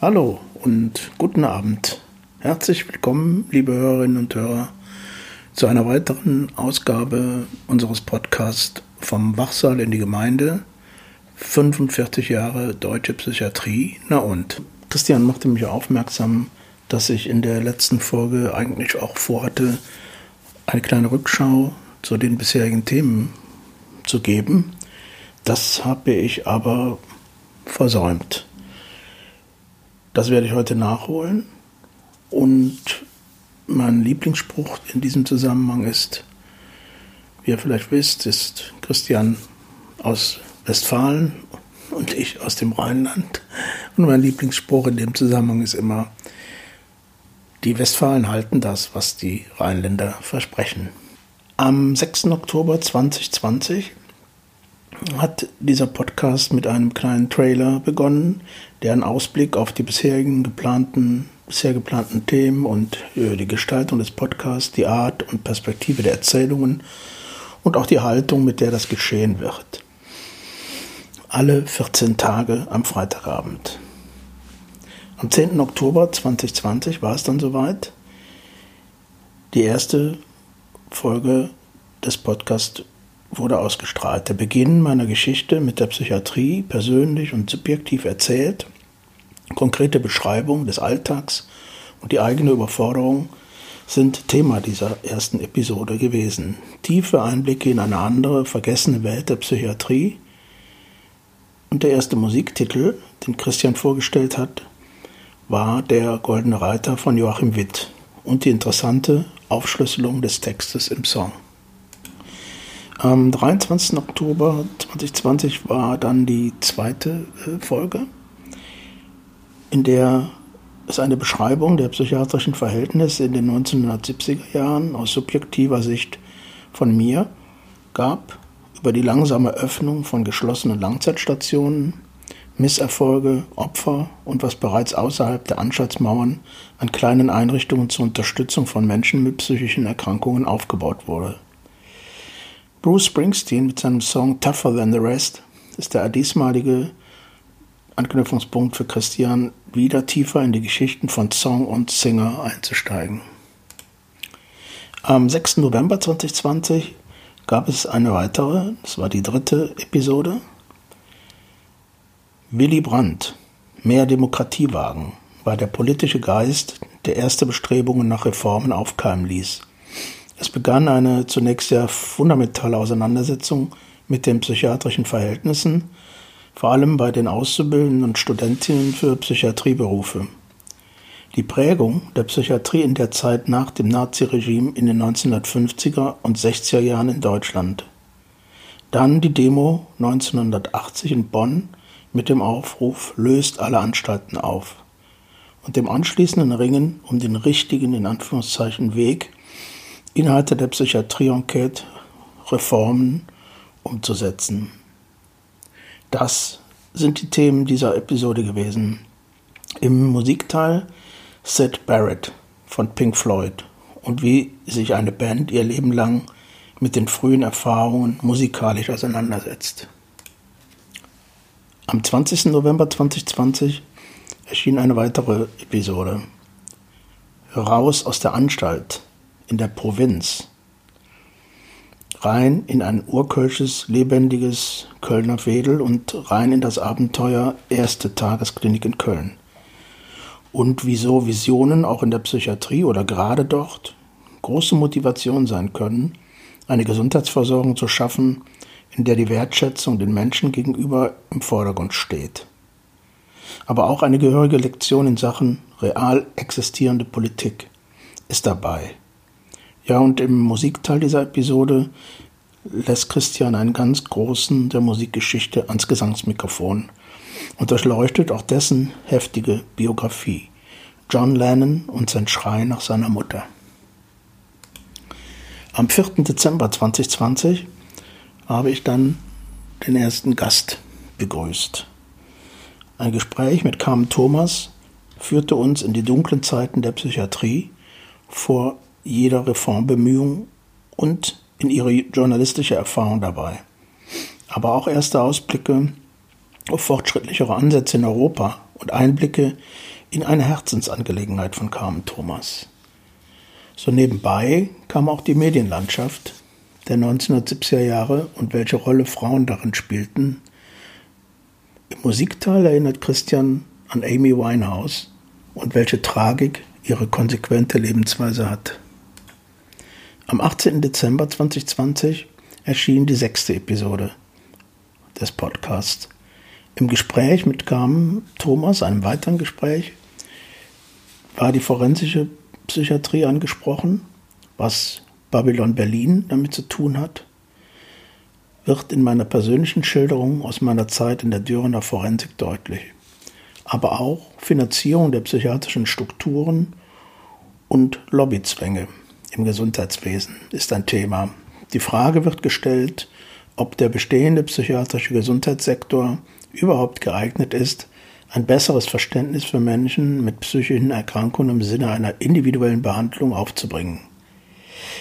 Hallo und guten Abend. Herzlich willkommen, liebe Hörerinnen und Hörer, zu einer weiteren Ausgabe unseres Podcasts vom Wachsaal in die Gemeinde. 45 Jahre deutsche Psychiatrie. Na und? Christian machte mich aufmerksam, dass ich in der letzten Folge eigentlich auch vorhatte, eine kleine Rückschau zu den bisherigen Themen zu geben. Das habe ich aber versäumt. Das werde ich heute nachholen. Und mein Lieblingsspruch in diesem Zusammenhang ist, wie ihr vielleicht wisst, ist Christian aus Westfalen und ich aus dem Rheinland. Und mein Lieblingsspruch in dem Zusammenhang ist immer, die Westfalen halten das, was die Rheinländer versprechen. Am 6. Oktober 2020 hat dieser Podcast mit einem kleinen Trailer begonnen, der einen Ausblick auf die bisherigen geplanten, bisher geplanten Themen und äh, die Gestaltung des Podcasts, die Art und Perspektive der Erzählungen und auch die Haltung, mit der das geschehen wird. Alle 14 Tage am Freitagabend. Am 10. Oktober 2020 war es dann soweit. Die erste Folge des Podcasts wurde ausgestrahlt. Der Beginn meiner Geschichte mit der Psychiatrie, persönlich und subjektiv erzählt, konkrete Beschreibung des Alltags und die eigene Überforderung sind Thema dieser ersten Episode gewesen. Tiefe Einblicke in eine andere, vergessene Welt der Psychiatrie. Und der erste Musiktitel, den Christian vorgestellt hat, war Der Goldene Reiter von Joachim Witt und die interessante Aufschlüsselung des Textes im Song. Am 23. Oktober 2020 war dann die zweite äh, Folge, in der es eine Beschreibung der psychiatrischen Verhältnisse in den 1970er Jahren aus subjektiver Sicht von mir gab, über die langsame Öffnung von geschlossenen Langzeitstationen, Misserfolge, Opfer und was bereits außerhalb der Anstaltsmauern an kleinen Einrichtungen zur Unterstützung von Menschen mit psychischen Erkrankungen aufgebaut wurde. Bruce Springsteen mit seinem Song Tougher Than the Rest ist der diesmalige Anknüpfungspunkt für Christian, wieder tiefer in die Geschichten von Song und Singer einzusteigen. Am 6. November 2020 gab es eine weitere, das war die dritte Episode. Willy Brandt, mehr Demokratie wagen, war der politische Geist, der erste Bestrebungen nach Reformen aufkeimen ließ. Es begann eine zunächst sehr fundamentale Auseinandersetzung mit den psychiatrischen Verhältnissen, vor allem bei den Auszubildenden und Studentinnen für Psychiatrieberufe. Die Prägung der Psychiatrie in der Zeit nach dem Naziregime in den 1950er und 60er Jahren in Deutschland. Dann die Demo 1980 in Bonn mit dem Aufruf Löst alle Anstalten auf und dem anschließenden Ringen um den richtigen in Anführungszeichen Weg Inhalte der Psychiatrie-Enquete Reformen umzusetzen. Das sind die Themen dieser Episode gewesen. Im Musikteil Sid Barrett von Pink Floyd und wie sich eine Band ihr Leben lang mit den frühen Erfahrungen musikalisch auseinandersetzt. Am 20. November 2020 erschien eine weitere Episode. Raus aus der Anstalt in der Provinz rein in ein urkölsches, lebendiges Kölner Wedel und rein in das Abenteuer erste Tagesklinik in Köln. Und wieso Visionen auch in der Psychiatrie oder gerade dort große Motivation sein können, eine Gesundheitsversorgung zu schaffen, in der die Wertschätzung den Menschen gegenüber im Vordergrund steht. Aber auch eine gehörige Lektion in Sachen real existierende Politik ist dabei. Ja, und im Musikteil dieser Episode lässt Christian einen ganz großen der Musikgeschichte ans Gesangsmikrofon und durchleuchtet auch dessen heftige Biografie. John Lennon und sein Schrei nach seiner Mutter. Am 4. Dezember 2020 habe ich dann den ersten Gast begrüßt. Ein Gespräch mit Carmen Thomas führte uns in die dunklen Zeiten der Psychiatrie vor jeder Reformbemühung und in ihre journalistische Erfahrung dabei, aber auch erste Ausblicke auf fortschrittlichere Ansätze in Europa und Einblicke in eine Herzensangelegenheit von Carmen Thomas. So nebenbei kam auch die Medienlandschaft der 1970er Jahre und welche Rolle Frauen darin spielten. Im Musikteil erinnert Christian an Amy Winehouse und welche Tragik ihre konsequente Lebensweise hat. Am 18. Dezember 2020 erschien die sechste Episode des Podcasts. Im Gespräch mit Carmen Thomas, einem weiteren Gespräch, war die forensische Psychiatrie angesprochen, was Babylon Berlin damit zu tun hat, wird in meiner persönlichen Schilderung aus meiner Zeit in der Dürener Forensik deutlich. Aber auch Finanzierung der psychiatrischen Strukturen und Lobbyzwänge im Gesundheitswesen ist ein Thema. Die Frage wird gestellt, ob der bestehende psychiatrische Gesundheitssektor überhaupt geeignet ist, ein besseres Verständnis für Menschen mit psychischen Erkrankungen im Sinne einer individuellen Behandlung aufzubringen.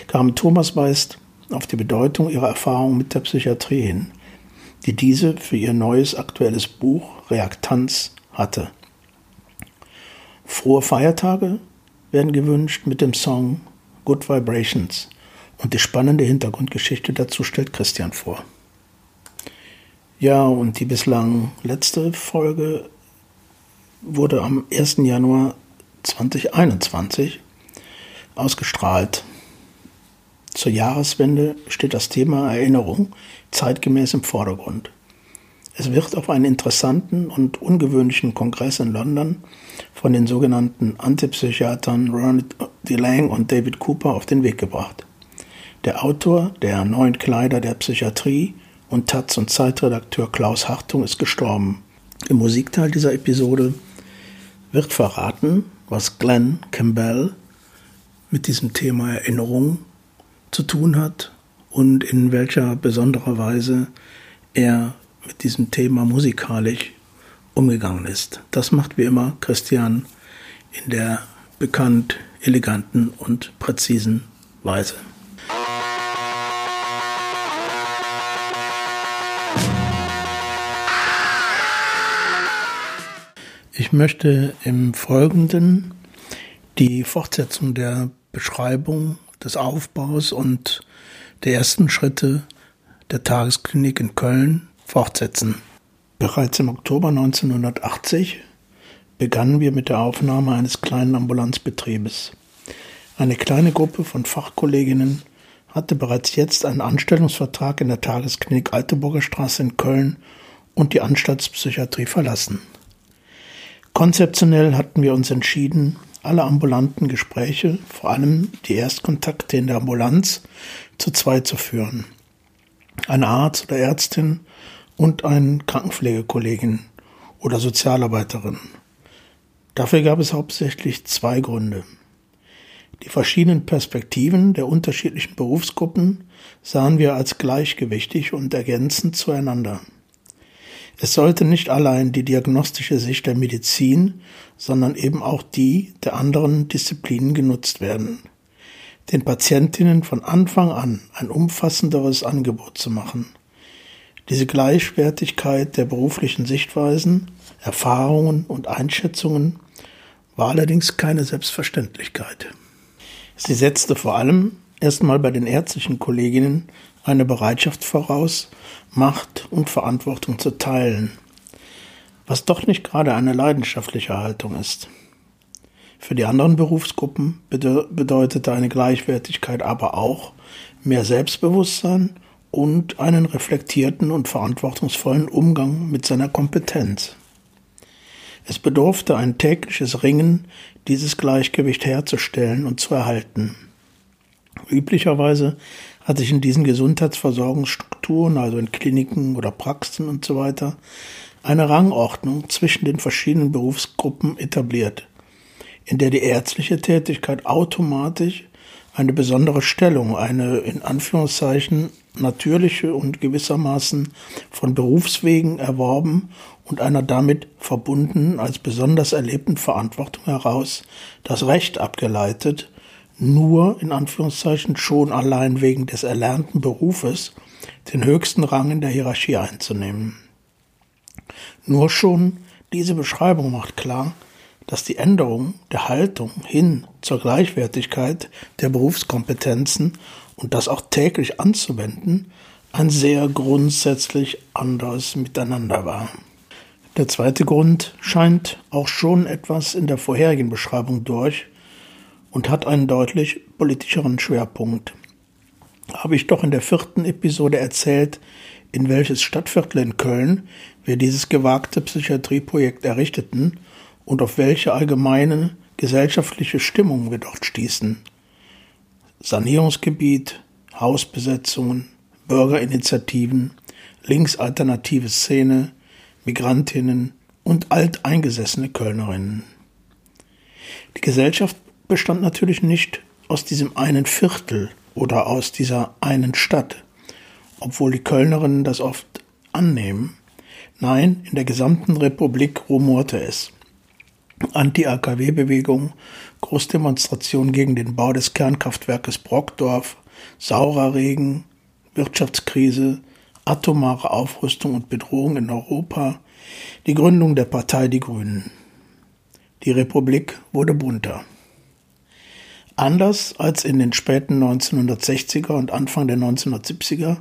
Carmen Thomas weist auf die Bedeutung ihrer Erfahrung mit der Psychiatrie hin, die diese für ihr neues aktuelles Buch Reaktanz hatte. Frohe Feiertage werden gewünscht mit dem Song Good Vibrations und die spannende Hintergrundgeschichte dazu stellt Christian vor. Ja, und die bislang letzte Folge wurde am 1. Januar 2021 ausgestrahlt. Zur Jahreswende steht das Thema Erinnerung zeitgemäß im Vordergrund. Es wird auf einen interessanten und ungewöhnlichen Kongress in London von den sogenannten Antipsychiatern Ronald DeLang und David Cooper auf den Weg gebracht. Der Autor der Neuen Kleider der Psychiatrie und Taz- und Zeitredakteur Klaus Hartung ist gestorben. Im Musikteil dieser Episode wird verraten, was Glenn Campbell mit diesem Thema Erinnerung zu tun hat und in welcher besonderer Weise er mit diesem Thema musikalisch umgegangen ist. Das macht wie immer Christian in der bekannt eleganten und präzisen Weise. Ich möchte im Folgenden die Fortsetzung der Beschreibung des Aufbaus und der ersten Schritte der Tagesklinik in Köln fortsetzen. Bereits im Oktober 1980 begannen wir mit der Aufnahme eines kleinen Ambulanzbetriebes. Eine kleine Gruppe von Fachkolleginnen hatte bereits jetzt einen Anstellungsvertrag in der Tagesklinik Alteburger Straße in Köln und die Anstaltspsychiatrie verlassen. Konzeptionell hatten wir uns entschieden, alle ambulanten Gespräche, vor allem die Erstkontakte in der Ambulanz, zu zweit zu führen. Ein Arzt oder Ärztin und ein Krankenpflegekollegin oder Sozialarbeiterin. Dafür gab es hauptsächlich zwei Gründe. Die verschiedenen Perspektiven der unterschiedlichen Berufsgruppen sahen wir als gleichgewichtig und ergänzend zueinander. Es sollte nicht allein die diagnostische Sicht der Medizin, sondern eben auch die der anderen Disziplinen genutzt werden. Den Patientinnen von Anfang an ein umfassenderes Angebot zu machen. Diese Gleichwertigkeit der beruflichen Sichtweisen, Erfahrungen und Einschätzungen war allerdings keine Selbstverständlichkeit. Sie setzte vor allem erstmal bei den ärztlichen Kolleginnen eine Bereitschaft voraus, Macht und Verantwortung zu teilen, was doch nicht gerade eine leidenschaftliche Haltung ist. Für die anderen Berufsgruppen bedeutete eine Gleichwertigkeit aber auch mehr Selbstbewusstsein und einen reflektierten und verantwortungsvollen Umgang mit seiner Kompetenz. Es bedurfte ein tägliches Ringen, dieses Gleichgewicht herzustellen und zu erhalten. Üblicherweise hat sich in diesen Gesundheitsversorgungsstrukturen, also in Kliniken oder Praxen und so weiter, eine Rangordnung zwischen den verschiedenen Berufsgruppen etabliert, in der die ärztliche Tätigkeit automatisch eine besondere Stellung, eine in Anführungszeichen natürliche und gewissermaßen von Berufswegen erworben und einer damit verbundenen als besonders erlebten Verantwortung heraus das Recht abgeleitet, nur in Anführungszeichen schon allein wegen des erlernten Berufes den höchsten Rang in der Hierarchie einzunehmen. Nur schon diese Beschreibung macht klar, dass die Änderung der Haltung hin zur Gleichwertigkeit der Berufskompetenzen und das auch täglich anzuwenden, ein sehr grundsätzlich anderes Miteinander war. Der zweite Grund scheint auch schon etwas in der vorherigen Beschreibung durch und hat einen deutlich politischeren Schwerpunkt. Habe ich doch in der vierten Episode erzählt, in welches Stadtviertel in Köln wir dieses gewagte Psychiatrieprojekt errichteten und auf welche allgemeine gesellschaftliche Stimmung wir dort stießen. Sanierungsgebiet, Hausbesetzungen, Bürgerinitiativen, linksalternative Szene, Migrantinnen und alteingesessene Kölnerinnen. Die Gesellschaft bestand natürlich nicht aus diesem einen Viertel oder aus dieser einen Stadt, obwohl die Kölnerinnen das oft annehmen. Nein, in der gesamten Republik rumorte es. Anti-AKW-Bewegung, Großdemonstration gegen den Bau des Kernkraftwerkes Brockdorf, saurer Regen, Wirtschaftskrise, atomare Aufrüstung und Bedrohung in Europa, die Gründung der Partei Die Grünen. Die Republik wurde bunter. Anders als in den späten 1960er und Anfang der 1970er,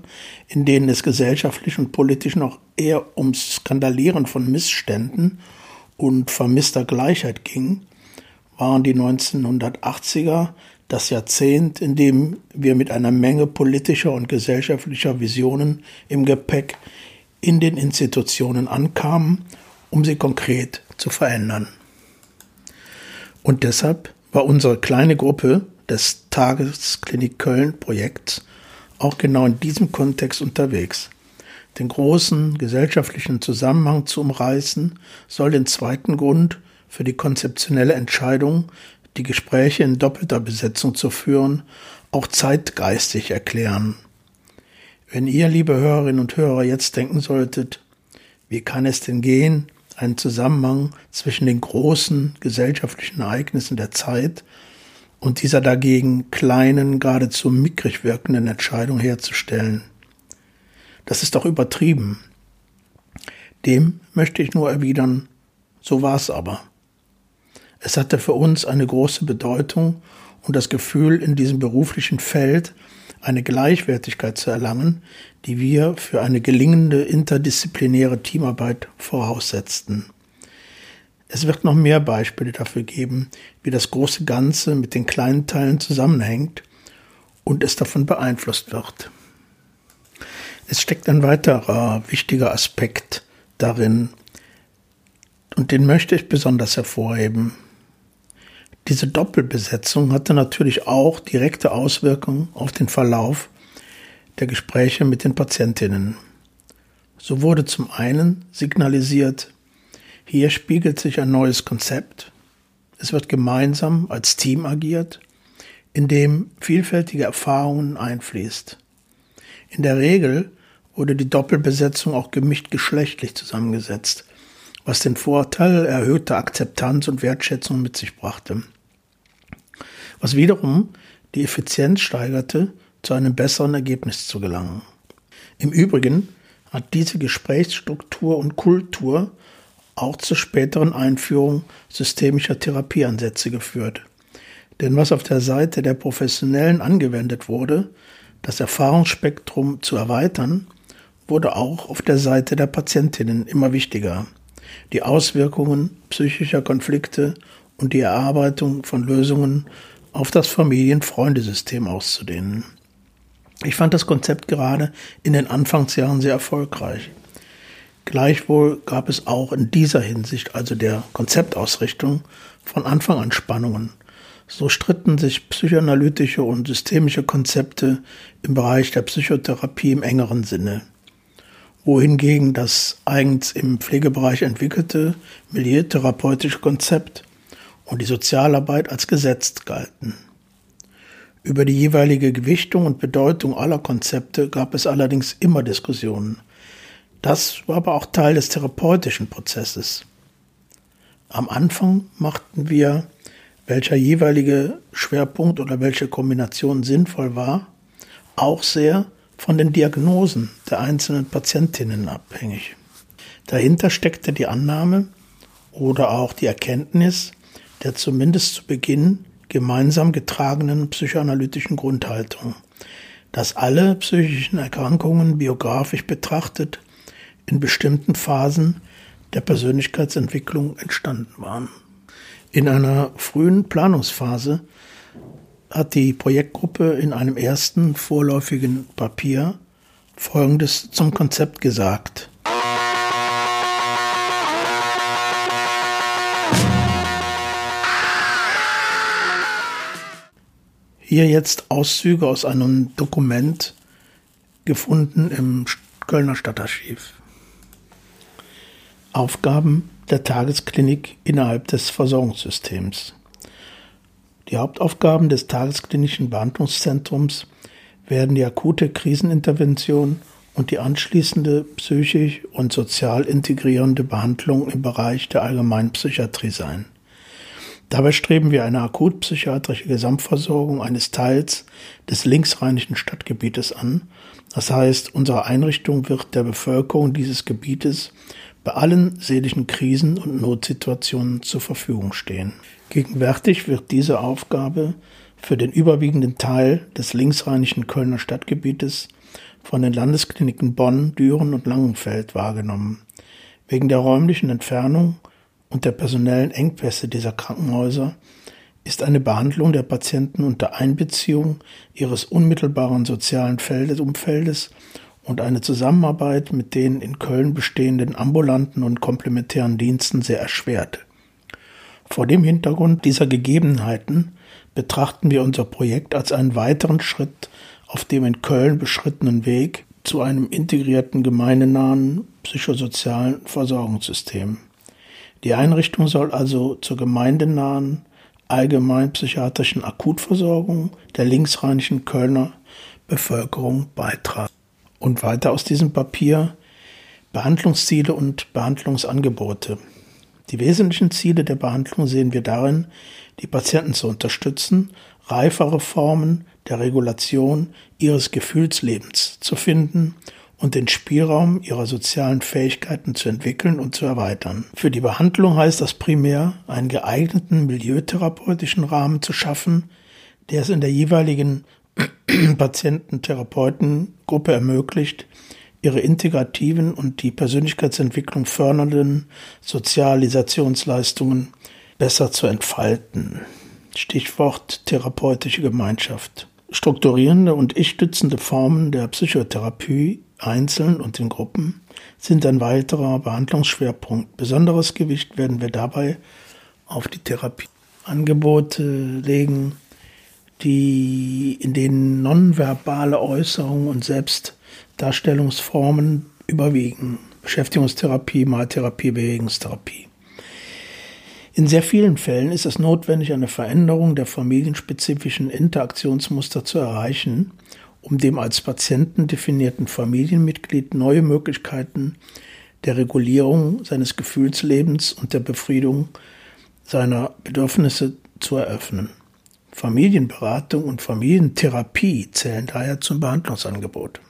in denen es gesellschaftlich und politisch noch eher ums Skandalieren von Missständen und vermisster Gleichheit ging, waren die 1980er das Jahrzehnt, in dem wir mit einer Menge politischer und gesellschaftlicher Visionen im Gepäck in den Institutionen ankamen, um sie konkret zu verändern. Und deshalb war unsere kleine Gruppe des Tagesklinik Köln Projekts auch genau in diesem Kontext unterwegs. Den großen gesellschaftlichen Zusammenhang zu umreißen, soll den zweiten Grund für die konzeptionelle Entscheidung, die Gespräche in doppelter Besetzung zu führen, auch zeitgeistig erklären. Wenn ihr, liebe Hörerinnen und Hörer, jetzt denken solltet, wie kann es denn gehen, einen Zusammenhang zwischen den großen gesellschaftlichen Ereignissen der Zeit und dieser dagegen kleinen, geradezu mickrig wirkenden Entscheidung herzustellen. Das ist doch übertrieben. Dem möchte ich nur erwidern, so war es aber. Es hatte für uns eine große Bedeutung und das Gefühl, in diesem beruflichen Feld eine Gleichwertigkeit zu erlangen, die wir für eine gelingende interdisziplinäre Teamarbeit voraussetzten. Es wird noch mehr Beispiele dafür geben, wie das große Ganze mit den kleinen Teilen zusammenhängt und es davon beeinflusst wird. Es steckt ein weiterer wichtiger Aspekt darin, und den möchte ich besonders hervorheben. Diese Doppelbesetzung hatte natürlich auch direkte Auswirkungen auf den Verlauf der Gespräche mit den Patientinnen. So wurde zum einen signalisiert, hier spiegelt sich ein neues Konzept, es wird gemeinsam als Team agiert, in dem vielfältige Erfahrungen einfließt. In der Regel wurde die Doppelbesetzung auch gemischt geschlechtlich zusammengesetzt, was den Vorteil erhöhter Akzeptanz und Wertschätzung mit sich brachte was wiederum die Effizienz steigerte, zu einem besseren Ergebnis zu gelangen. Im Übrigen hat diese Gesprächsstruktur und Kultur auch zur späteren Einführung systemischer Therapieansätze geführt. Denn was auf der Seite der Professionellen angewendet wurde, das Erfahrungsspektrum zu erweitern, wurde auch auf der Seite der Patientinnen immer wichtiger. Die Auswirkungen psychischer Konflikte und die Erarbeitung von Lösungen auf das Familien-Freundesystem auszudehnen. Ich fand das Konzept gerade in den Anfangsjahren sehr erfolgreich. Gleichwohl gab es auch in dieser Hinsicht, also der Konzeptausrichtung, von Anfang an Spannungen. So stritten sich psychoanalytische und systemische Konzepte im Bereich der Psychotherapie im engeren Sinne, wohingegen das eigens im Pflegebereich entwickelte milieutherapeutische Konzept und die Sozialarbeit als gesetzt galten. Über die jeweilige Gewichtung und Bedeutung aller Konzepte gab es allerdings immer Diskussionen. Das war aber auch Teil des therapeutischen Prozesses. Am Anfang machten wir welcher jeweilige Schwerpunkt oder welche Kombination sinnvoll war, auch sehr von den Diagnosen der einzelnen Patientinnen abhängig. Dahinter steckte die Annahme oder auch die Erkenntnis der zumindest zu Beginn gemeinsam getragenen psychoanalytischen Grundhaltung, dass alle psychischen Erkrankungen biografisch betrachtet in bestimmten Phasen der Persönlichkeitsentwicklung entstanden waren. In einer frühen Planungsphase hat die Projektgruppe in einem ersten vorläufigen Papier Folgendes zum Konzept gesagt. Hier jetzt Auszüge aus einem Dokument gefunden im Kölner Stadtarchiv. Aufgaben der Tagesklinik innerhalb des Versorgungssystems. Die Hauptaufgaben des tagesklinischen Behandlungszentrums werden die akute Krisenintervention und die anschließende psychisch und sozial integrierende Behandlung im Bereich der Allgemeinpsychiatrie sein. Dabei streben wir eine akutpsychiatrische Gesamtversorgung eines Teils des linksrheinischen Stadtgebietes an. Das heißt, unsere Einrichtung wird der Bevölkerung dieses Gebietes bei allen seelischen Krisen und Notsituationen zur Verfügung stehen. Gegenwärtig wird diese Aufgabe für den überwiegenden Teil des linksrheinischen Kölner Stadtgebietes von den Landeskliniken Bonn, Düren und Langenfeld wahrgenommen. Wegen der räumlichen Entfernung und der personellen Engpässe dieser Krankenhäuser ist eine Behandlung der Patienten unter Einbeziehung ihres unmittelbaren sozialen Umfeldes und eine Zusammenarbeit mit den in Köln bestehenden ambulanten und komplementären Diensten sehr erschwert. Vor dem Hintergrund dieser Gegebenheiten betrachten wir unser Projekt als einen weiteren Schritt auf dem in Köln beschrittenen Weg zu einem integrierten gemeindenahen psychosozialen Versorgungssystem. Die Einrichtung soll also zur gemeindenahen allgemeinpsychiatrischen Akutversorgung der linksrheinischen Kölner Bevölkerung beitragen. Und weiter aus diesem Papier Behandlungsziele und Behandlungsangebote. Die wesentlichen Ziele der Behandlung sehen wir darin, die Patienten zu unterstützen, reifere Formen der Regulation ihres Gefühlslebens zu finden und den Spielraum ihrer sozialen Fähigkeiten zu entwickeln und zu erweitern. Für die Behandlung heißt das primär, einen geeigneten milieutherapeutischen Rahmen zu schaffen, der es in der jeweiligen Patiententherapeutengruppe ermöglicht, ihre integrativen und die Persönlichkeitsentwicklung fördernden Sozialisationsleistungen besser zu entfalten. Stichwort therapeutische Gemeinschaft. Strukturierende und ich-stützende Formen der Psychotherapie einzeln und in Gruppen sind ein weiterer Behandlungsschwerpunkt. Besonderes Gewicht werden wir dabei auf die Therapieangebote legen, die in denen nonverbale Äußerungen und Selbstdarstellungsformen überwiegen. Beschäftigungstherapie, Maltherapie, Bewegungstherapie. In sehr vielen Fällen ist es notwendig, eine Veränderung der familienspezifischen Interaktionsmuster zu erreichen, um dem als Patienten definierten Familienmitglied neue Möglichkeiten der Regulierung seines Gefühlslebens und der Befriedung seiner Bedürfnisse zu eröffnen. Familienberatung und Familientherapie zählen daher zum Behandlungsangebot.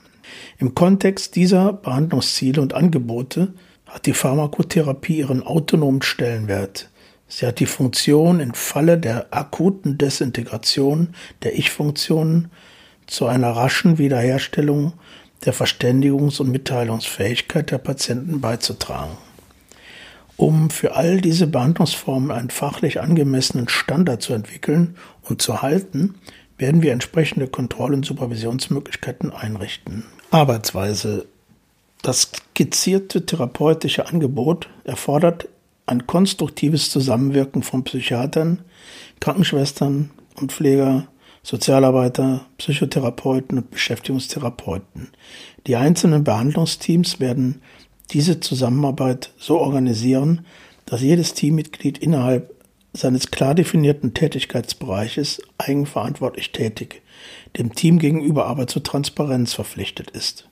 Im Kontext dieser Behandlungsziele und Angebote hat die Pharmakotherapie ihren autonomen Stellenwert. Sie hat die Funktion, im Falle der akuten Desintegration der Ich-Funktionen zu einer raschen Wiederherstellung der Verständigungs- und Mitteilungsfähigkeit der Patienten beizutragen. Um für all diese Behandlungsformen einen fachlich angemessenen Standard zu entwickeln und zu halten, werden wir entsprechende Kontroll- und Supervisionsmöglichkeiten einrichten. Arbeitsweise. Das skizzierte therapeutische Angebot erfordert ein konstruktives Zusammenwirken von Psychiatern, Krankenschwestern und Pfleger, Sozialarbeiter, Psychotherapeuten und Beschäftigungstherapeuten. Die einzelnen Behandlungsteams werden diese Zusammenarbeit so organisieren, dass jedes Teammitglied innerhalb seines klar definierten Tätigkeitsbereiches eigenverantwortlich tätig, dem Team gegenüber aber zur Transparenz verpflichtet ist.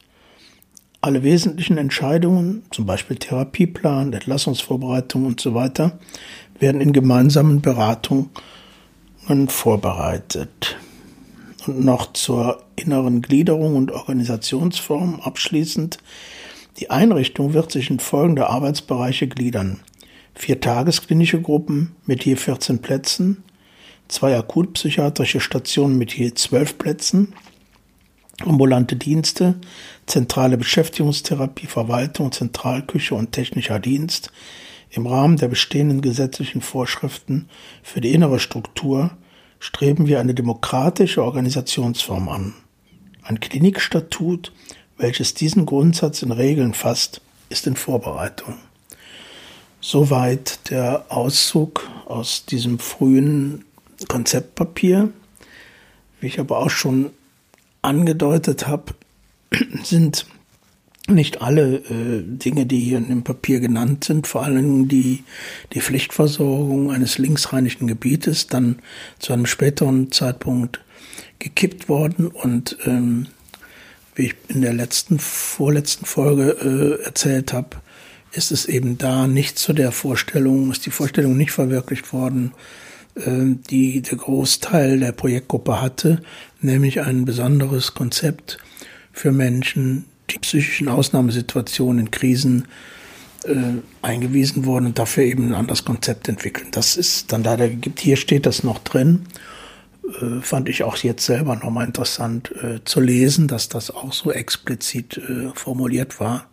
Alle wesentlichen Entscheidungen, zum Beispiel Therapieplan, Entlassungsvorbereitung und so werden in gemeinsamen Beratungen Sitzungen vorbereitet. Und noch zur inneren Gliederung und Organisationsform abschließend. Die Einrichtung wird sich in folgende Arbeitsbereiche gliedern. Vier tagesklinische Gruppen mit je 14 Plätzen, zwei akutpsychiatrische Stationen mit je 12 Plätzen, ambulante Dienste, zentrale Beschäftigungstherapie, Verwaltung, Zentralküche und technischer Dienst im Rahmen der bestehenden gesetzlichen Vorschriften für die innere Struktur streben wir eine demokratische Organisationsform an. Ein Klinikstatut, welches diesen Grundsatz in Regeln fasst, ist in Vorbereitung. Soweit der Auszug aus diesem frühen Konzeptpapier. Wie ich aber auch schon angedeutet habe, sind nicht alle äh, Dinge, die hier in dem Papier genannt sind, vor allem die, die Pflichtversorgung eines linksrheinischen Gebietes, dann zu einem späteren Zeitpunkt gekippt worden und ähm, wie ich in der letzten, vorletzten Folge äh, erzählt habe, ist es eben da nicht zu der Vorstellung, ist die Vorstellung nicht verwirklicht worden, äh, die der Großteil der Projektgruppe hatte, nämlich ein besonderes Konzept für Menschen, die psychischen Ausnahmesituationen in Krisen äh, eingewiesen wurden und dafür eben ein anderes Konzept entwickeln. Das ist dann leider gibt. Hier steht das noch drin. Äh, fand ich auch jetzt selber nochmal interessant äh, zu lesen, dass das auch so explizit äh, formuliert war.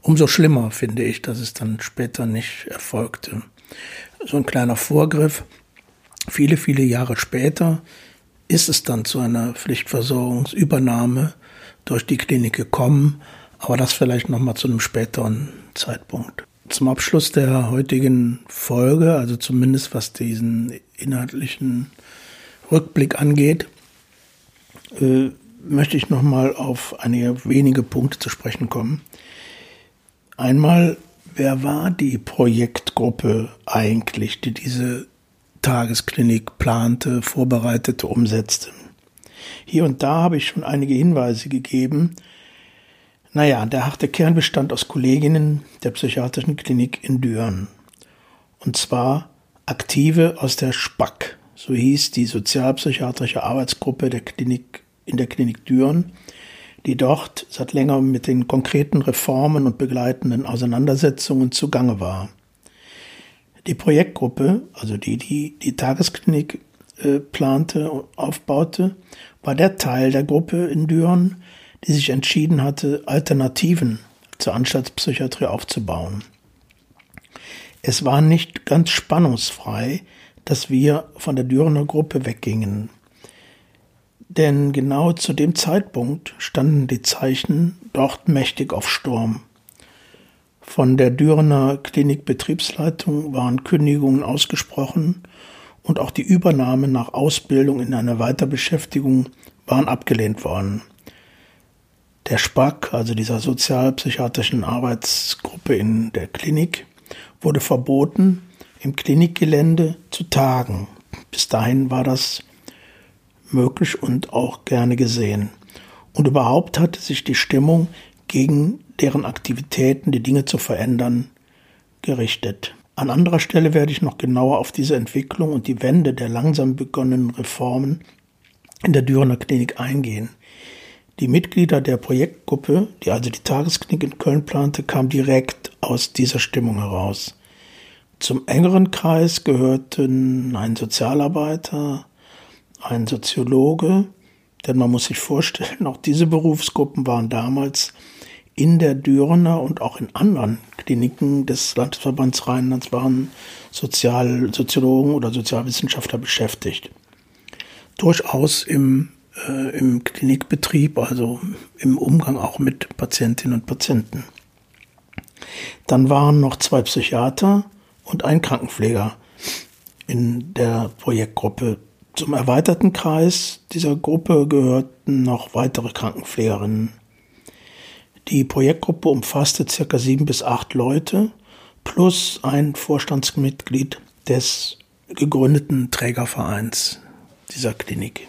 Umso schlimmer finde ich, dass es dann später nicht erfolgte. So ein kleiner Vorgriff. Viele, viele Jahre später ist es dann zu einer Pflichtversorgungsübernahme durch die Klinik gekommen, aber das vielleicht nochmal zu einem späteren Zeitpunkt. Zum Abschluss der heutigen Folge, also zumindest was diesen inhaltlichen Rückblick angeht, äh, möchte ich nochmal auf einige wenige Punkte zu sprechen kommen. Einmal, wer war die Projektgruppe eigentlich, die diese Tagesklinik plante, vorbereitete, umsetzte? Hier und da habe ich schon einige Hinweise gegeben. Naja, der harte Kern bestand aus Kolleginnen der psychiatrischen Klinik in Düren. Und zwar Aktive aus der SPAC, so hieß die sozialpsychiatrische Arbeitsgruppe der Klinik in der Klinik Düren, die dort seit längerem mit den konkreten Reformen und begleitenden Auseinandersetzungen zugange war. Die Projektgruppe, also die, die die Tagesklinik äh, plante und aufbaute, war der Teil der Gruppe in Düren, die sich entschieden hatte, Alternativen zur Anstaltspsychiatrie aufzubauen. Es war nicht ganz spannungsfrei, dass wir von der Dürener Gruppe weggingen. Denn genau zu dem Zeitpunkt standen die Zeichen dort mächtig auf Sturm. Von der Dürener Klinikbetriebsleitung waren Kündigungen ausgesprochen und auch die Übernahme nach Ausbildung in eine Weiterbeschäftigung waren abgelehnt worden. Der SPAC, also dieser sozialpsychiatrischen Arbeitsgruppe in der Klinik, wurde verboten, im Klinikgelände zu tagen. Bis dahin war das möglich und auch gerne gesehen. Und überhaupt hatte sich die Stimmung gegen deren Aktivitäten, die Dinge zu verändern, gerichtet. An anderer Stelle werde ich noch genauer auf diese Entwicklung und die Wende der langsam begonnenen Reformen in der Dürener Klinik eingehen. Die Mitglieder der Projektgruppe, die also die Tagesklinik in Köln plante, kamen direkt aus dieser Stimmung heraus. Zum engeren Kreis gehörten ein Sozialarbeiter, ein Soziologe, denn man muss sich vorstellen, auch diese Berufsgruppen waren damals in der Dürener und auch in anderen Kliniken des Landesverbands Rheinlands waren Sozial Soziologen oder Sozialwissenschaftler beschäftigt. Durchaus im, äh, im Klinikbetrieb, also im Umgang auch mit Patientinnen und Patienten. Dann waren noch zwei Psychiater und ein Krankenpfleger in der Projektgruppe. Zum erweiterten Kreis dieser Gruppe gehörten noch weitere Krankenpflegerinnen die Projektgruppe umfasste circa sieben bis acht Leute plus ein Vorstandsmitglied des gegründeten Trägervereins dieser Klinik.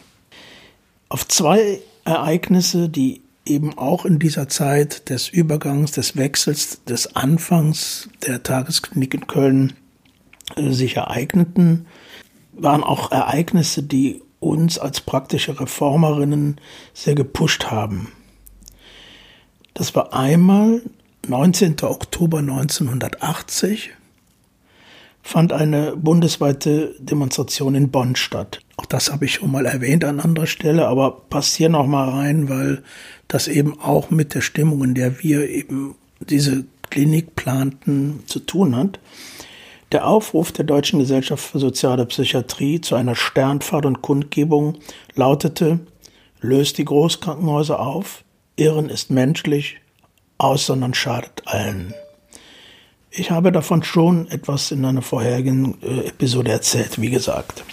Auf zwei Ereignisse, die eben auch in dieser Zeit des Übergangs, des Wechsels, des Anfangs der Tagesklinik in Köln äh, sich ereigneten, waren auch Ereignisse, die uns als praktische Reformerinnen sehr gepusht haben. Das war einmal 19. Oktober 1980 fand eine bundesweite Demonstration in Bonn statt. Auch das habe ich schon mal erwähnt an anderer Stelle, aber passt hier noch mal rein, weil das eben auch mit der Stimmung, in der wir eben diese Klinik planten, zu tun hat. Der Aufruf der Deutschen Gesellschaft für Soziale Psychiatrie zu einer Sternfahrt und Kundgebung lautete, löst die Großkrankenhäuser auf, Irren ist menschlich, aussondern schadet allen. Ich habe davon schon etwas in einer vorherigen äh, Episode erzählt, wie gesagt.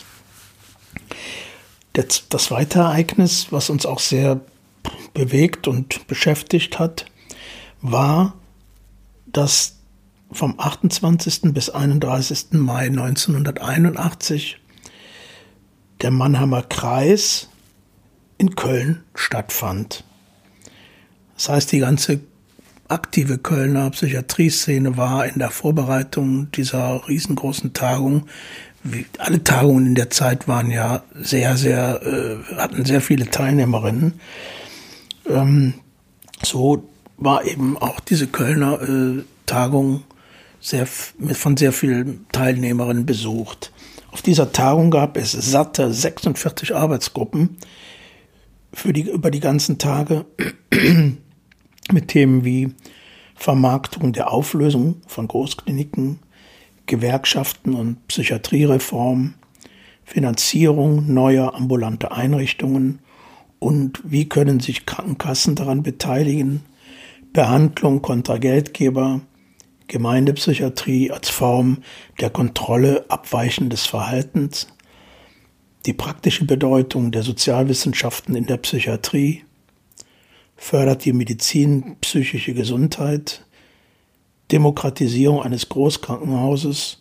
Das, das zweite Ereignis, was uns auch sehr bewegt und beschäftigt hat, war, dass vom 28. bis 31. Mai 1981 der Mannheimer Kreis in Köln stattfand. Das heißt, die ganze aktive Kölner Psychiatrieszene war in der Vorbereitung dieser riesengroßen Tagung. Alle Tagungen in der Zeit waren ja sehr, sehr, äh, hatten sehr viele Teilnehmerinnen. Ähm, so war eben auch diese Kölner äh, Tagung sehr, von sehr vielen Teilnehmerinnen besucht. Auf dieser Tagung gab es satte 46 Arbeitsgruppen für die, über die ganzen Tage mit Themen wie Vermarktung der Auflösung von Großkliniken, Gewerkschaften und Psychiatriereform, Finanzierung neuer ambulanter Einrichtungen und wie können sich Krankenkassen daran beteiligen, Behandlung kontra Geldgeber, Gemeindepsychiatrie als Form der Kontrolle abweichendes Verhaltens, die praktische Bedeutung der Sozialwissenschaften in der Psychiatrie, fördert die Medizin psychische Gesundheit, Demokratisierung eines Großkrankenhauses,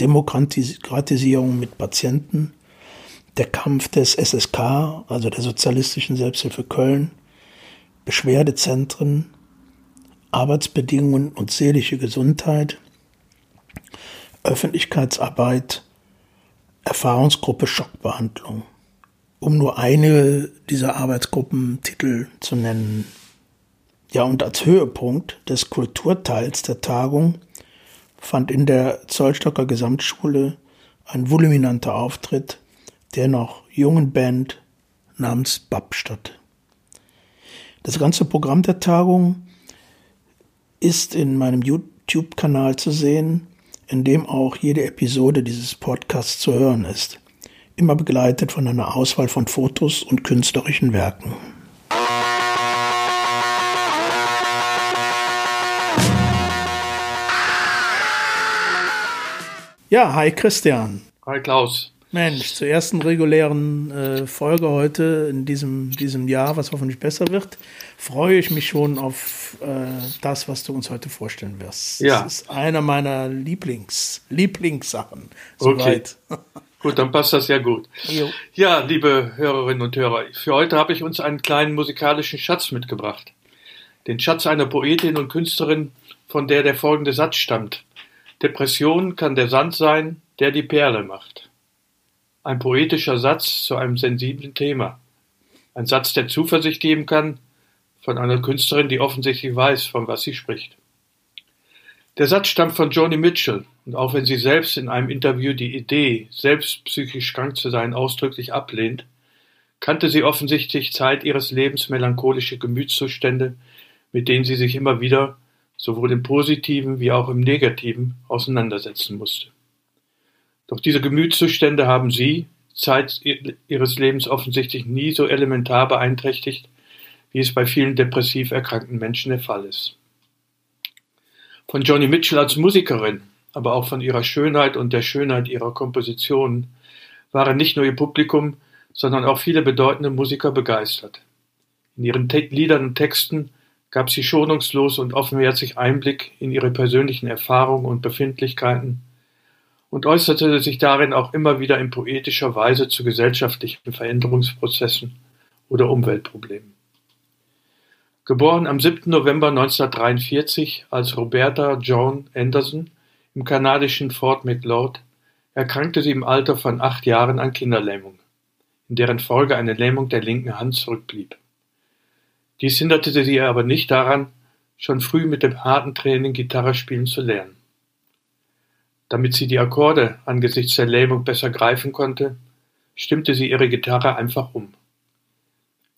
Demokratisierung mit Patienten, der Kampf des SSK, also der Sozialistischen Selbsthilfe Köln, Beschwerdezentren, Arbeitsbedingungen und seelische Gesundheit, Öffentlichkeitsarbeit, Erfahrungsgruppe Schockbehandlung um nur eine dieser Arbeitsgruppentitel zu nennen. Ja, und als Höhepunkt des Kulturteils der Tagung fand in der Zollstocker Gesamtschule ein voluminanter Auftritt der noch jungen Band namens Bab statt. Das ganze Programm der Tagung ist in meinem YouTube-Kanal zu sehen, in dem auch jede Episode dieses Podcasts zu hören ist immer begleitet von einer Auswahl von Fotos und künstlerischen Werken. Ja, hi Christian. Hi Klaus. Mensch, zur ersten regulären äh, Folge heute in diesem, diesem Jahr, was hoffentlich besser wird, freue ich mich schon auf äh, das, was du uns heute vorstellen wirst. Ja. Das ist einer meiner Lieblings, Lieblingssachen. Soweit. Okay. Gut, dann passt das ja gut. Jo. Ja, liebe Hörerinnen und Hörer, für heute habe ich uns einen kleinen musikalischen Schatz mitgebracht. Den Schatz einer Poetin und Künstlerin, von der der folgende Satz stammt. Depression kann der Sand sein, der die Perle macht. Ein poetischer Satz zu einem sensiblen Thema. Ein Satz, der Zuversicht geben kann, von einer Künstlerin, die offensichtlich weiß, von was sie spricht. Der Satz stammt von Joni Mitchell, und auch wenn sie selbst in einem Interview die Idee, selbst psychisch krank zu sein, ausdrücklich ablehnt, kannte sie offensichtlich Zeit ihres Lebens melancholische Gemütszustände, mit denen sie sich immer wieder, sowohl im positiven wie auch im negativen, auseinandersetzen musste. Doch diese Gemütszustände haben sie, Zeit ihres Lebens offensichtlich nie so elementar beeinträchtigt, wie es bei vielen depressiv erkrankten Menschen der Fall ist. Von Joni Mitchell als Musikerin, aber auch von ihrer Schönheit und der Schönheit ihrer Kompositionen waren nicht nur ihr Publikum, sondern auch viele bedeutende Musiker begeistert. In ihren Te Liedern und Texten gab sie schonungslos und offenherzig Einblick in ihre persönlichen Erfahrungen und Befindlichkeiten und äußerte sich darin auch immer wieder in poetischer Weise zu gesellschaftlichen Veränderungsprozessen oder Umweltproblemen. Geboren am 7. November 1943 als Roberta Joan Anderson im kanadischen Fort Macleod erkrankte sie im Alter von acht Jahren an Kinderlähmung, in deren Folge eine Lähmung der linken Hand zurückblieb. Dies hinderte sie aber nicht daran, schon früh mit dem harten Training Gitarre spielen zu lernen. Damit sie die Akkorde angesichts der Lähmung besser greifen konnte, stimmte sie ihre Gitarre einfach um.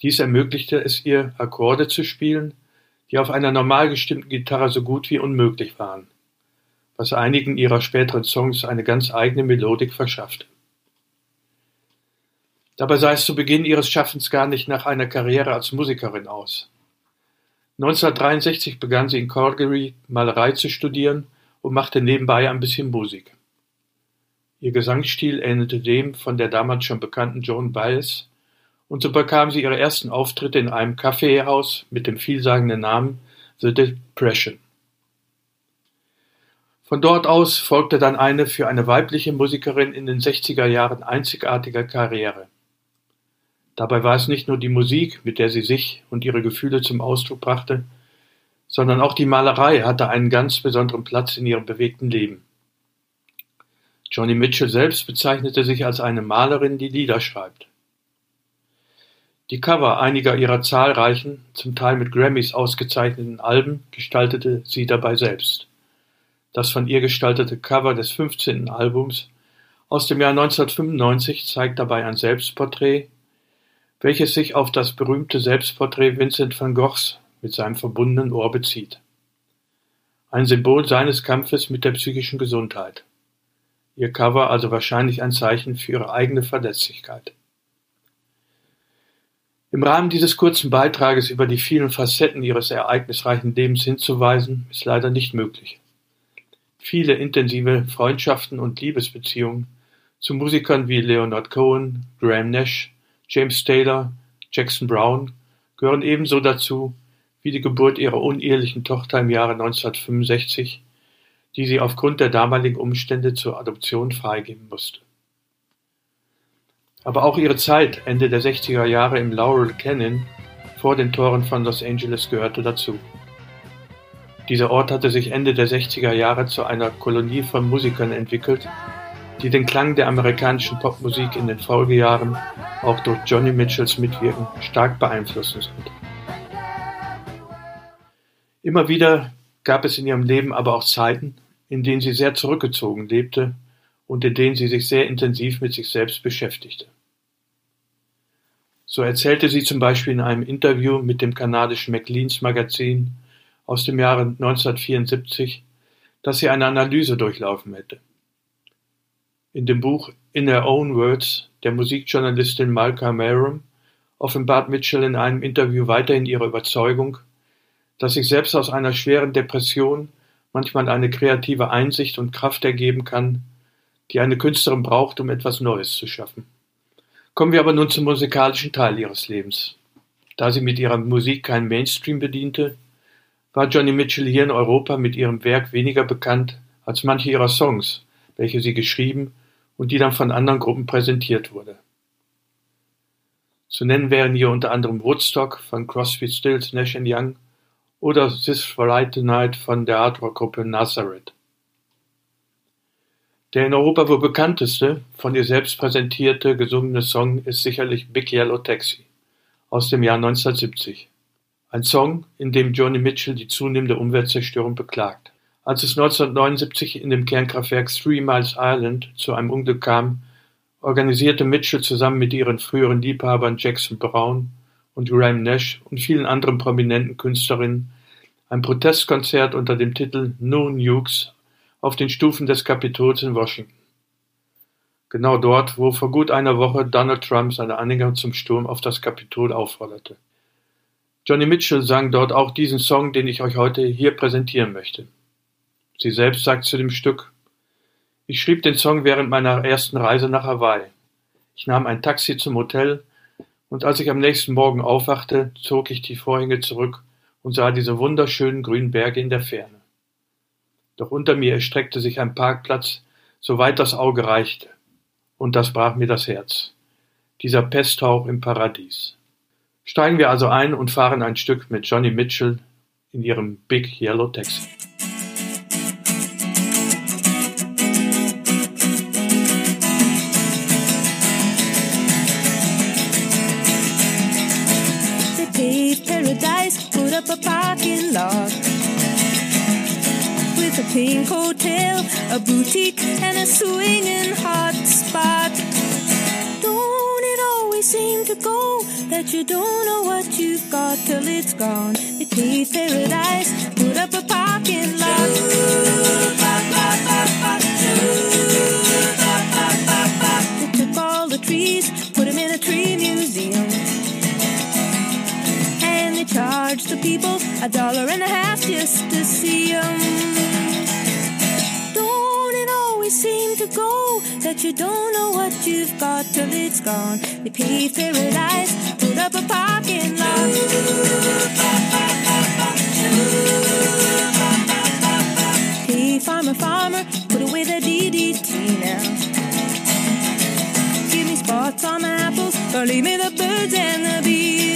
Dies ermöglichte es ihr, Akkorde zu spielen, die auf einer normal gestimmten Gitarre so gut wie unmöglich waren, was einigen ihrer späteren Songs eine ganz eigene Melodik verschaffte. Dabei sah es zu Beginn ihres Schaffens gar nicht nach einer Karriere als Musikerin aus. 1963 begann sie in Calgary Malerei zu studieren und machte nebenbei ein bisschen Musik. Ihr Gesangsstil ähnelte dem von der damals schon bekannten Joan Baez, und so bekam sie ihre ersten Auftritte in einem Kaffeehaus mit dem vielsagenden Namen The Depression. Von dort aus folgte dann eine für eine weibliche Musikerin in den 60er Jahren einzigartige Karriere. Dabei war es nicht nur die Musik, mit der sie sich und ihre Gefühle zum Ausdruck brachte, sondern auch die Malerei hatte einen ganz besonderen Platz in ihrem bewegten Leben. Johnny Mitchell selbst bezeichnete sich als eine Malerin, die Lieder schreibt. Die Cover einiger ihrer zahlreichen, zum Teil mit Grammys ausgezeichneten Alben gestaltete sie dabei selbst. Das von ihr gestaltete Cover des 15. Albums aus dem Jahr 1995 zeigt dabei ein Selbstporträt welches sich auf das berühmte Selbstporträt Vincent van Goghs mit seinem verbundenen Ohr bezieht. Ein Symbol seines Kampfes mit der psychischen Gesundheit. Ihr Cover also wahrscheinlich ein Zeichen für ihre eigene Verletzlichkeit. Im Rahmen dieses kurzen Beitrages über die vielen Facetten ihres ereignisreichen Lebens hinzuweisen, ist leider nicht möglich. Viele intensive Freundschaften und Liebesbeziehungen zu Musikern wie Leonard Cohen, Graham Nash, James Taylor, Jackson Brown gehören ebenso dazu wie die Geburt ihrer unehelichen Tochter im Jahre 1965, die sie aufgrund der damaligen Umstände zur Adoption freigeben musste. Aber auch ihre Zeit Ende der 60er Jahre im Laurel Canyon vor den Toren von Los Angeles gehörte dazu. Dieser Ort hatte sich Ende der 60er Jahre zu einer Kolonie von Musikern entwickelt, die den Klang der amerikanischen Popmusik in den Folgejahren auch durch Johnny Mitchells Mitwirken stark beeinflussen sind. Immer wieder gab es in ihrem Leben aber auch Zeiten, in denen sie sehr zurückgezogen lebte und in denen sie sich sehr intensiv mit sich selbst beschäftigte. So erzählte sie zum Beispiel in einem Interview mit dem kanadischen Maclean's Magazin aus dem Jahre 1974, dass sie eine Analyse durchlaufen hätte. In dem Buch "In Her Own Words" der Musikjournalistin Malka Maram offenbart Mitchell in einem Interview weiterhin ihre Überzeugung, dass sich selbst aus einer schweren Depression manchmal eine kreative Einsicht und Kraft ergeben kann, die eine Künstlerin braucht, um etwas Neues zu schaffen. Kommen wir aber nun zum musikalischen Teil ihres Lebens. Da sie mit ihrer Musik keinen Mainstream bediente, war Johnny Mitchell hier in Europa mit ihrem Werk weniger bekannt als manche ihrer Songs, welche sie geschrieben und die dann von anderen Gruppen präsentiert wurde. Zu nennen wären hier unter anderem Woodstock von Crosby, Stills, Nash Young oder This Friday Night von der Hardrock-Gruppe Nazareth. Der in Europa wohl bekannteste, von ihr selbst präsentierte, gesungene Song ist sicherlich Big Yellow Taxi aus dem Jahr 1970. Ein Song, in dem Joni Mitchell die zunehmende Umweltzerstörung beklagt. Als es 1979 in dem Kernkraftwerk Three Miles Island zu einem Unglück kam, organisierte Mitchell zusammen mit ihren früheren Liebhabern Jackson Brown und Graham Nash und vielen anderen prominenten Künstlerinnen ein Protestkonzert unter dem Titel No Nukes auf den Stufen des Kapitols in Washington. Genau dort, wo vor gut einer Woche Donald Trump seine Anhänger zum Sturm auf das Kapitol aufforderte. Johnny Mitchell sang dort auch diesen Song, den ich euch heute hier präsentieren möchte. Sie selbst sagt zu dem Stück: „Ich schrieb den Song während meiner ersten Reise nach Hawaii. Ich nahm ein Taxi zum Hotel, und als ich am nächsten Morgen aufwachte, zog ich die Vorhänge zurück und sah diese wunderschönen grünen Berge in der Ferne. Doch unter mir erstreckte sich ein Parkplatz, soweit das Auge reichte, und das brach mir das Herz. Dieser Pesthauch im Paradies. Steigen wir also ein und fahren ein Stück mit Johnny Mitchell in ihrem Big Yellow Taxi. Hotel, a boutique, and a swinging hot spot. Don't it always seem to go that you don't know what you've got till it's gone? They paved paradise, put up a parking lot. They took all the trees, put them in a tree museum. And they charged the people a dollar and a half just to see them. You've till it's gone? They paved paradise, put up a parking lot. Hey, farmer, farmer, put away the DDT now. Give me spots on my apples, or leave me the birds and the bees.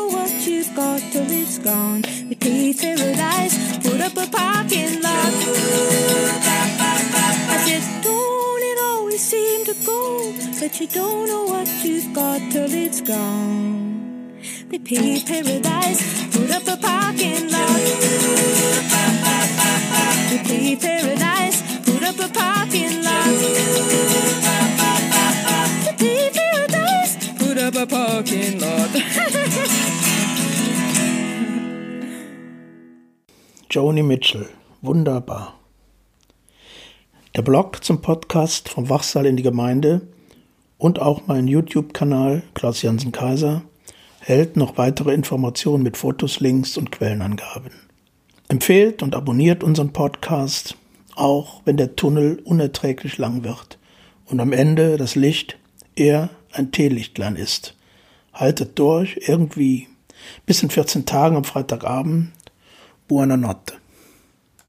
what you've got till it's gone? We paved paradise, put up a parking lot. I said, don't it always seem to go that you don't know what you've got till it's gone? They paved paradise, put up a parking lot. They paved paradise, put up a parking lot. They paved paradise, put up a parking lot. Joni Mitchell, wunderbar. Der Blog zum Podcast vom Wachsaal in die Gemeinde und auch mein YouTube-Kanal Klaus Jansen Kaiser hält noch weitere Informationen mit Fotos, Links und Quellenangaben. Empfehlt und abonniert unseren Podcast, auch wenn der Tunnel unerträglich lang wird und am Ende das Licht eher ein Teelichtlein ist. Haltet durch, irgendwie. Bis in 14 Tagen am Freitagabend. Buonanotte.